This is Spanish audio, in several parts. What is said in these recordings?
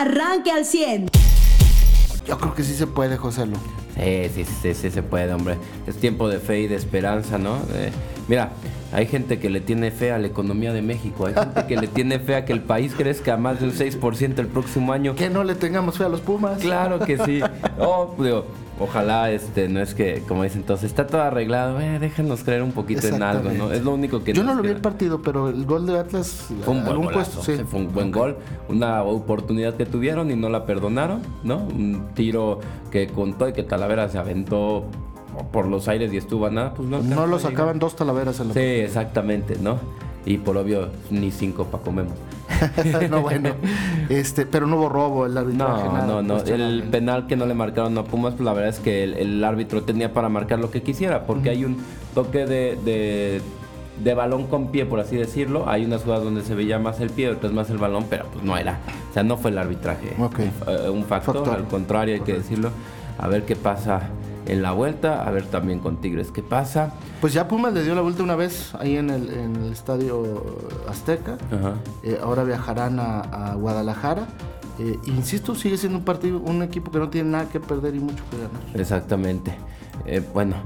arranque al 100. Yo creo que sí se puede, José Lu. Sí, sí, sí, sí se puede, hombre. Es tiempo de fe y de esperanza, ¿no? mira, hay gente que le tiene fe a la economía de México, hay gente que le tiene fe a que el país crezca a más de un 6% el próximo año. Que no le tengamos fe a los Pumas. Claro que sí. Oh, digo, ojalá, este, no es que, como dicen entonces, está todo arreglado, eh, déjanos creer un poquito en algo, ¿no? Es lo único que... Yo no lo vi el partido, pero el gol de Atlas... Fue un buen puesto, sí. Fue un buen gol, una oportunidad que tuvieron y no la perdonaron, ¿no? Un tiro que contó y que Talavera se aventó por los aires y estuvo a nada, pues no. No lo sacaban dos Talaveras en la Sí, exactamente, ¿no? Y por obvio, ni cinco para comemos. no, bueno. Este, pero no hubo robo el arbitraje. No, no, no. Pues, el penal que no le marcaron a Pumas, pues la verdad es que el, árbitro tenía para marcar lo que quisiera, porque hay un toque de, de, balón con pie, por así decirlo. Hay unas jugadas donde se veía más el pie, otras más el balón, pero pues no era. O sea, no fue el arbitraje un, factor, al contrario, hay que decirlo. A ver qué pasa en la vuelta, a ver también con Tigres qué pasa. Pues ya Pumas le dio la vuelta una vez ahí en el, en el estadio Azteca, eh, ahora viajarán a, Guadalajara. Eh, insisto, sigue siendo un partido, un equipo que no tiene nada que perder y mucho que ganar. Exactamente. Eh, bueno,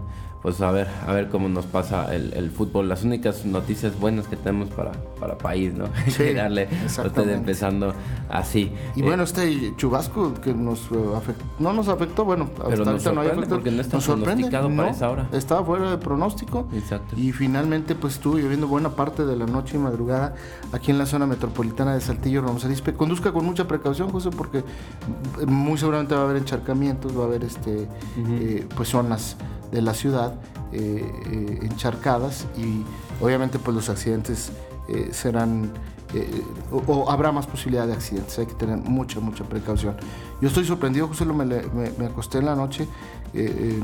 pues a ver, a ver cómo nos pasa el, fútbol. Las únicas noticias buenas que tenemos para, para país, ¿no? Sí, darle empezando así. Y bueno, este chubasco que nos eh, afectó, no nos afectó, bueno, pero ahorita no hay porque no está pronosticado para esa hora. Estaba fuera de pronóstico. Exacto. Y finalmente pues estuvo lloviendo buena parte de la noche y madrugada aquí en la zona metropolitana de Saltillo, Ramos Arispe. Conduzca con mucha precaución, José, porque muy seguramente va a haber encharcamientos, va a haber este eh, pues zonas de la ciudad eh, eh, encharcadas y obviamente pues los accidentes eh, serán o, habrá más posibilidad de accidentes, hay que tener mucha, mucha precaución. Yo estoy sorprendido, José, me, me, acosté en la noche,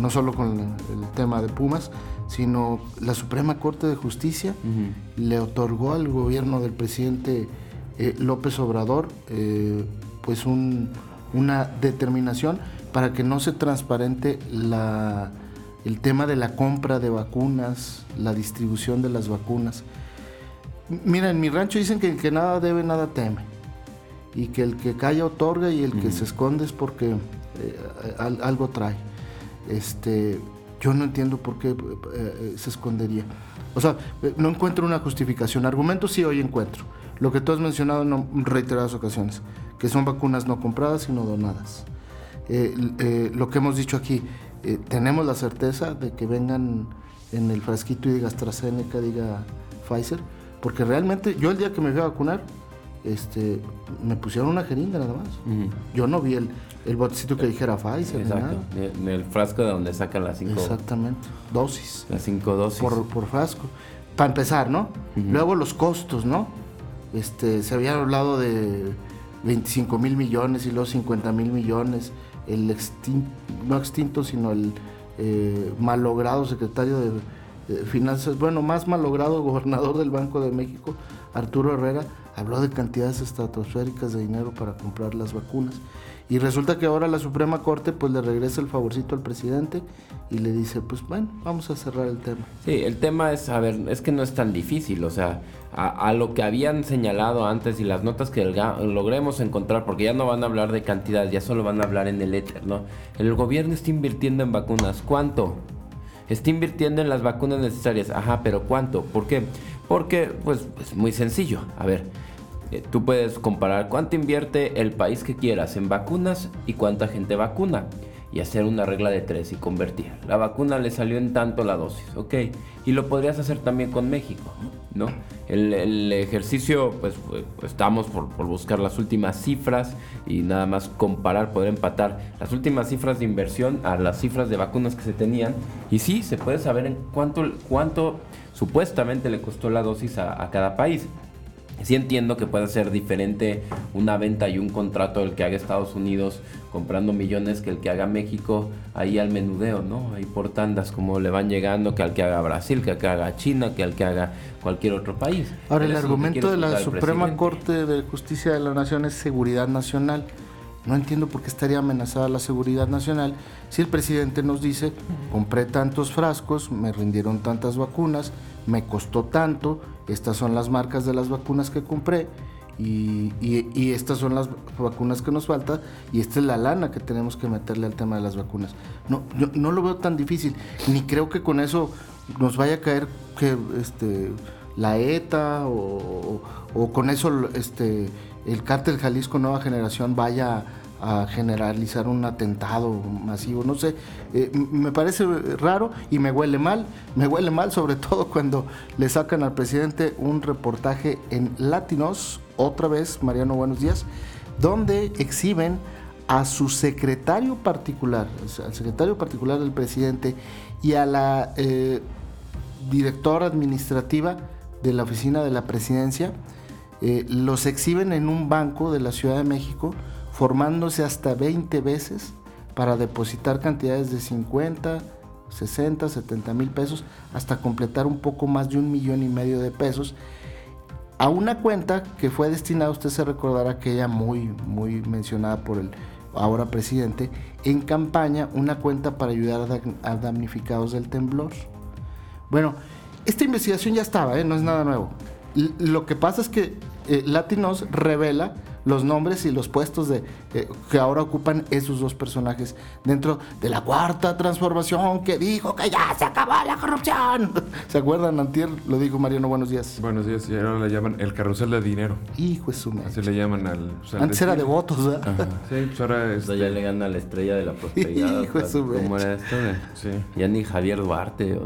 no solo con el, tema de Pumas, sino la Suprema Corte de Justicia le otorgó al gobierno del presidente López Obrador pues una determinación para que no se transparente la el tema de la compra de vacunas, la distribución de las vacunas. Mira, en mi rancho dicen que el que nada debe, nada teme. Y que el que calla otorga y el que se esconde es porque eh, algo trae. Este, yo no entiendo por qué eh, eh, se escondería. O sea, no encuentro una justificación. Argumentos sí hoy encuentro. Lo que tú has mencionado en reiteradas ocasiones, que son vacunas no compradas, sino donadas. lo que hemos dicho aquí, eh, tenemos la certeza de que vengan en el frasquito y diga AstraZeneca, diga Pfizer, porque realmente yo el día que me fui a vacunar, este, me pusieron una jeringa nada más. Yo no vi el, el botecito que dijera Pfizer. Exacto, en el frasco de donde sacan las cinco. Exactamente, dosis. Las cinco dosis. Por, frasco. Para empezar, ¿no? Luego los costos, ¿no? Este, se había hablado de 25 mil millones y luego 50 mil millones el extinto, no extinto, sino el eh, malogrado secretario de, Finanzas, bueno, más malogrado gobernador del Banco de México, Arturo Herrera, habló de cantidades estratosféricas de dinero para comprar las vacunas. Y resulta que ahora la Suprema Corte pues le regresa el favorcito al presidente y le dice, pues bueno, vamos a cerrar el tema. Sí, el tema es, a ver, es que no es tan difícil, o sea, a, lo que habían señalado antes y las notas que logremos encontrar, porque ya no van a hablar de cantidad, ya solo van a hablar en el éter, ¿no? El gobierno está invirtiendo en vacunas, ¿cuánto? Está invirtiendo en las vacunas necesarias, ajá, pero ¿cuánto? ¿Por qué? Porque, pues, es muy sencillo, a ver eh, tú puedes comparar cuánto invierte el país que quieras en vacunas y cuánta gente vacuna y hacer una regla de tres y convertir. La vacuna le salió en tanto la dosis, ok. Y lo podrías hacer también con México, ¿no? El, ejercicio, pues, estamos por, buscar las últimas cifras y nada más comparar, poder empatar las últimas cifras de inversión a las cifras de vacunas que se tenían. Y sí, se puede saber en cuánto, cuánto supuestamente le costó la dosis a cada país. Sí entiendo que puede ser diferente una venta y un contrato el que haga Estados Unidos comprando millones que el que haga México ahí al menudeo, ¿no? Ahí por tandas como le van llegando que al que haga Brasil, que al que haga China, que al que haga cualquier otro país. Ahora, el argumento de la Suprema Corte de Justicia de la Nación es seguridad nacional. No entiendo por qué estaría amenazada la seguridad nacional si el presidente nos dice, compré tantos frascos, me rindieron tantas vacunas, me costó tanto, estas son las marcas de las vacunas que compré Y, estas son las vacunas que nos falta y esta es la lana que tenemos que meterle al tema de las vacunas. No, no lo veo tan difícil, ni creo que con eso nos vaya a caer que este la ETA o, o con eso este el cártel Jalisco Nueva Generación vaya a generalizar un atentado masivo, no sé, eh, me parece raro y me huele mal, me huele mal sobre todo cuando le sacan al presidente un reportaje en Latinos, otra vez, Mariano, buenos días, donde exhiben a su secretario particular, al secretario particular del presidente y a la eh, directora administrativa de la oficina de la presidencia, eh, los exhiben en un banco de la Ciudad de México, formándose hasta 20 veces para depositar cantidades de 50, 60, 70 mil pesos, hasta completar un poco más de un millón y medio de pesos, a una cuenta que fue destinada, usted se recordará aquella muy, muy mencionada por el ahora presidente, en campaña, una cuenta para ayudar a damnificados del temblor. Bueno, esta investigación ya estaba, ¿eh? no es nada nuevo. Lo que pasa es que eh, Latinos revela los nombres y los puestos de, eh, que ahora ocupan esos dos personajes dentro de la cuarta transformación que dijo que ya se acabó la corrupción. ¿Se acuerdan? Antier lo dijo Mariano, buenos días. Buenos días, y ahora le llaman el carrusel de dinero. Hijo de su Así le llaman al... Antes era de votos, ¿verdad? Sí, pues ahora es... ya le gana la estrella de la prosperidad. Hijo de su ¿Cómo era esto? Sí. Ya ni Javier Duarte.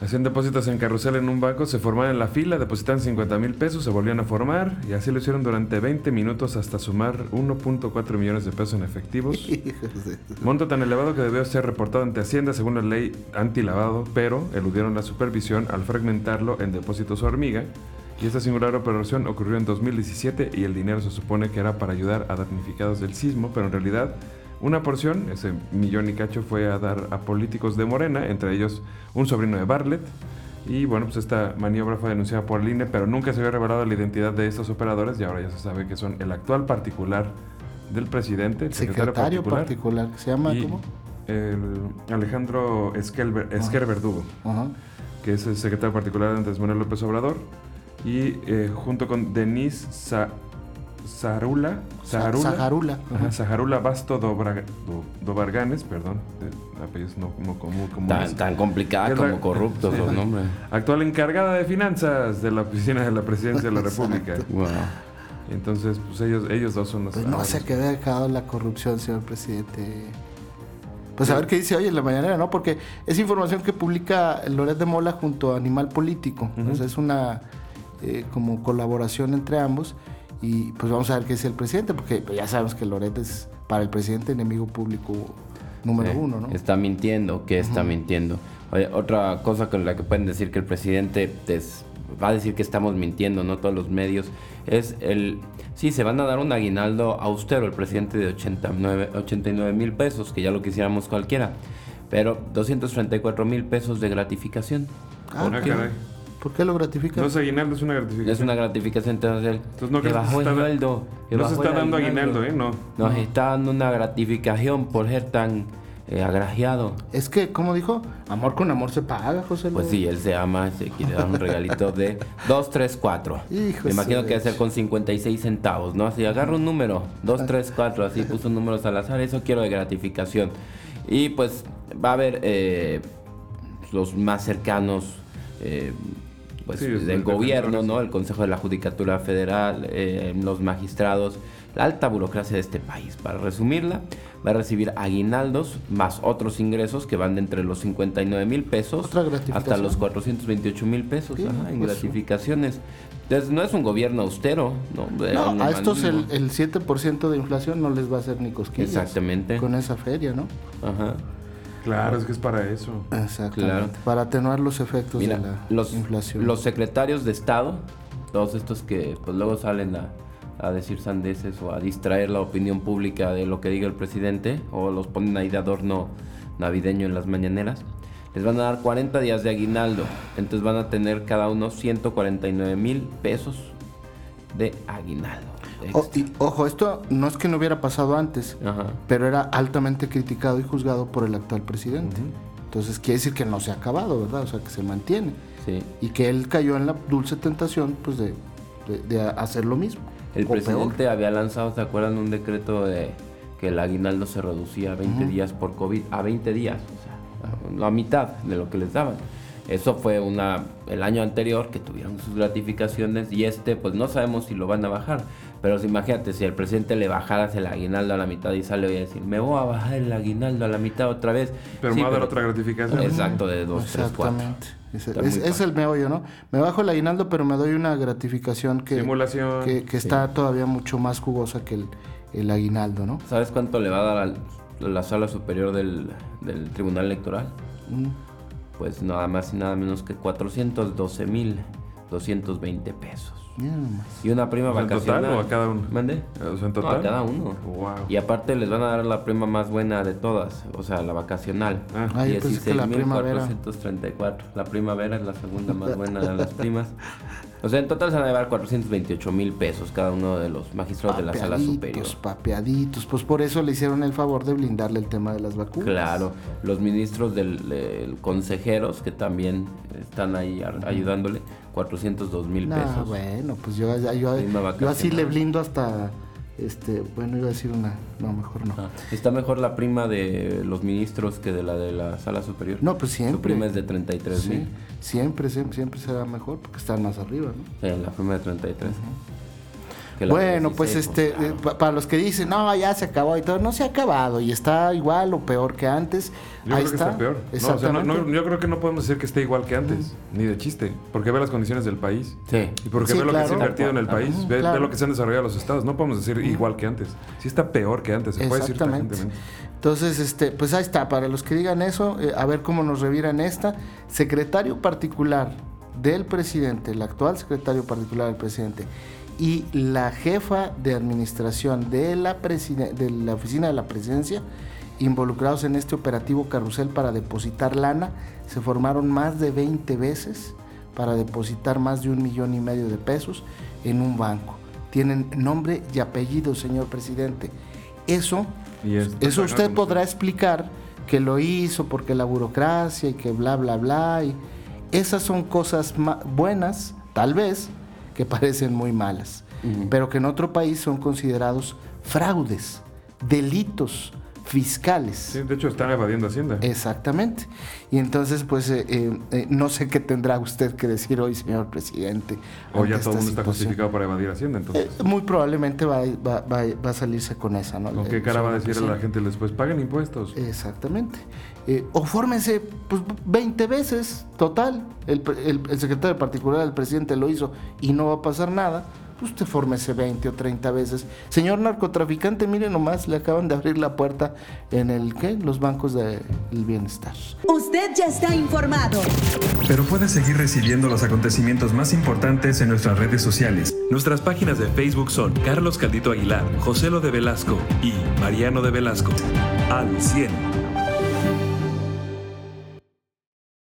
Hacían depósitos en carrusel en un banco, se formaban en la fila, depositaban 50 mil pesos, se volvían a formar y así lo hicieron durante 20 minutos hasta sumar 1.4 millones de pesos en efectivos. Monto tan elevado que debió ser reportado ante Hacienda según la ley antilavado, pero eludieron la supervisión al fragmentarlo en depósitos hormiga. Y esta singular operación ocurrió en 2017 y el dinero se supone que era para ayudar a damnificados del sismo, pero en realidad una porción, ese millón y cacho, fue a dar a políticos de Morena, entre ellos un sobrino de Bartlett. Y bueno, pues esta maniobra fue denunciada por el INE, pero nunca se había revelado la identidad de estos operadores y ahora ya se sabe que son el actual particular del presidente, el secretario, particular. ¿se llama cómo? El Alejandro Esquer, Verdugo, que es el secretario particular de Andrés Manuel López Obrador, y eh, junto con Denise Sa Zaharula, Zaharula, Zaharula Basto Dobarganes, perdón, apellidos no, como, como tan, tan complicado como corruptos los nombres. Actual encargada de finanzas de la oficina de la presidencia de la República. Wow. Entonces, pues ellos, ellos dos son los. Pues no se quede dejado la corrupción, señor presidente. Pues a ver qué dice hoy en la mañanera, ¿no? Porque es información que publica Loret de Mola junto a Animal Político. Entonces es una eh, como colaboración entre ambos. Y pues vamos a ver qué dice el presidente, porque pues, ya sabemos que Loret es para el presidente enemigo público número uno, ¿no? Está mintiendo, que está mintiendo. otra cosa con la que pueden decir que el presidente va a decir que estamos mintiendo, no todos los medios, es el... Sí, se van a dar un aguinaldo austero, el presidente de 89, 89 mil pesos, que ya lo quisiéramos cualquiera, pero 234 mil pesos de gratificación. Ah, caray. ¿Por qué lo gratifica? No es aguinaldo, es una gratificación. Es una gratificación, entonces, entonces no, bajó el sueldo. No se está dando aguinaldo, ¿eh? No. Nos está dando una gratificación por ser tan eh, agraciado. Es que, ¿cómo dijo? Amor con amor se paga, José. Pues sí, él se ama, se quiere dar un regalito de 2, 3, 4. Me imagino que va a ser con 56 centavos, ¿no? Así agarra un número, 2, 3, 4, así puso un número al azar, eso quiero de gratificación. Y pues va a haber eh, los más cercanos. Eh, pues, del gobierno, ¿no? El Consejo de la Judicatura Federal, eh, los magistrados, la alta burocracia de este país. Para resumirla, va a recibir aguinaldos más otros ingresos que van de entre los 59 mil pesos hasta los 428 mil pesos en pues, gratificaciones. Entonces, no es un gobierno austero. No, no a estos el, el 7% de inflación no les va a hacer ni cosquillas. Exactamente. Con esa feria, ¿no? Ajá. Claro, es que es para eso. Exactamente. Para atenuar los efectos de la los, inflación. Los secretarios de Estado, todos estos que pues luego salen a, a, decir sandeces o a distraer la opinión pública de lo que diga el presidente, o los ponen ahí de adorno navideño en las mañaneras, les van a dar 40 días de aguinaldo. Entonces van a tener cada uno 149 mil pesos de aguinaldo ojo, esto no es que no hubiera pasado antes, pero era altamente criticado y juzgado por el actual presidente. Entonces quiere decir que no se ha acabado, ¿verdad? O sea, que se mantiene. Y que él cayó en la dulce tentación, pues, de de, de hacer lo mismo. El o peor. presidente había lanzado, ¿se acuerdan? Un decreto de que el aguinaldo se reducía a 20 días por COVID, a 20 días, o sea, a la mitad de lo que les daban. Eso fue una el año anterior que tuvieron sus gratificaciones y este pues no sabemos si lo van a bajar. Pero si, imagínate, si el presidente le bajaras el aguinaldo a la mitad y sale hoy a decir, me voy a bajar el aguinaldo a la mitad otra vez. Pero Sí, me va a dar otra gratificación. Exacto, de 2, 3, 4. Exactamente. Es, Está es- es el meollo, ¿no? Me bajo el aguinaldo, pero me doy una gratificación que, Simulación. que, que está todavía mucho más jugosa que el, el aguinaldo, ¿no? ¿Sabes cuánto le va a dar al- a la sala superior del, del Tribunal Electoral? Mm. Pues nada más y nada menos que 412 mil 220 pesos. Y una prima O sea, ¿en vacacional. total o a cada uno? ¿Mande? O sea, en No, total. a cada uno. Wow. Y aparte les van a dar la prima más buena de todas, o sea, la vacacional. Ah. Ah, yo pensé que la primavera. 16.434. La primavera es la segunda más buena de las primas. O sea, en total se van a llevar 428 mil pesos cada uno de los magistrados de la sala superior. Papeaditos, papeaditos. Pues por eso le hicieron el favor de blindarle el tema de las vacunas. Claro, los ministros del, del consejeros que también están ahí ar- ayudándole, 402 mil No, pesos. bueno, pues yo, yo, yo, así le blindo hasta, este, bueno, iba a decir una, no, mejor no. Ah, Está mejor la prima de los ministros que de la de la sala superior. No, pues siempre. Su prima es de 33 Sí, mil. siempre, siempre, siempre será mejor porque están más arriba, ¿no? la prima de 33. Que la Bueno, pues 16, este, claro. eh, pa- para los que dicen, no, ya se acabó y todo, no se ha acabado y está igual o peor que antes. Yo Ahí creo que está. está peor. No, o sea, no- Exactamente. no- yo creo que no podemos decir que esté igual que antes, ni de chiste, porque ve las condiciones del país. Sí. Y porque Sí, ve lo que se ha invertido en el país, ve, ve claro. lo que se han desarrollado los estados. No podemos decir igual que antes. Sí está peor que antes, se puede decir. Entonces, este, pues ahí está, para los que digan eso, eh, a ver cómo nos reviran esta. Secretario particular del presidente, el actual secretario particular del presidente, y la jefa de administración de la, de la oficina de la presidencia, involucrados en este operativo carrusel para depositar lana, se formaron más de 20 veces para depositar más de un millón y medio de pesos en un banco. Tienen nombre y apellido, señor presidente. Eso es- eso usted podrá explicar que lo hizo porque la burocracia y que bla, bla, bla. Y esas son cosas buenas, tal vez, que parecen muy malas, pero que en otro país son considerados fraudes, delitos fiscales. Sí, de hecho, están evadiendo Hacienda. Exactamente. Y entonces, pues, eh, eh, eh, no sé qué tendrá usted que decir hoy, señor presidente. o ya todo el mundo está justificado para evadir Hacienda, entonces. Eh, muy probablemente va, va- va- va a salirse con esa, ¿no? ¿Con El qué cara va a decir a la gente después? Paguen impuestos. Exactamente. Eh, o fórmense pues, 20 veces, total. El- el secretario particular del presidente lo hizo y no va a pasar nada. Pues usted fórmese 20 o 30 veces. Señor narcotraficante, mire nomás, le acaban de abrir la puerta en el, ¿qué? Los bancos del bienestar. Usted ya está informado. Pero puedes seguir recibiendo los acontecimientos más importantes en nuestras redes sociales. Nuestras páginas de Facebook son Carlos Caldito Aguilar, José Lo de Velasco y Mariano de Velasco. Al 100.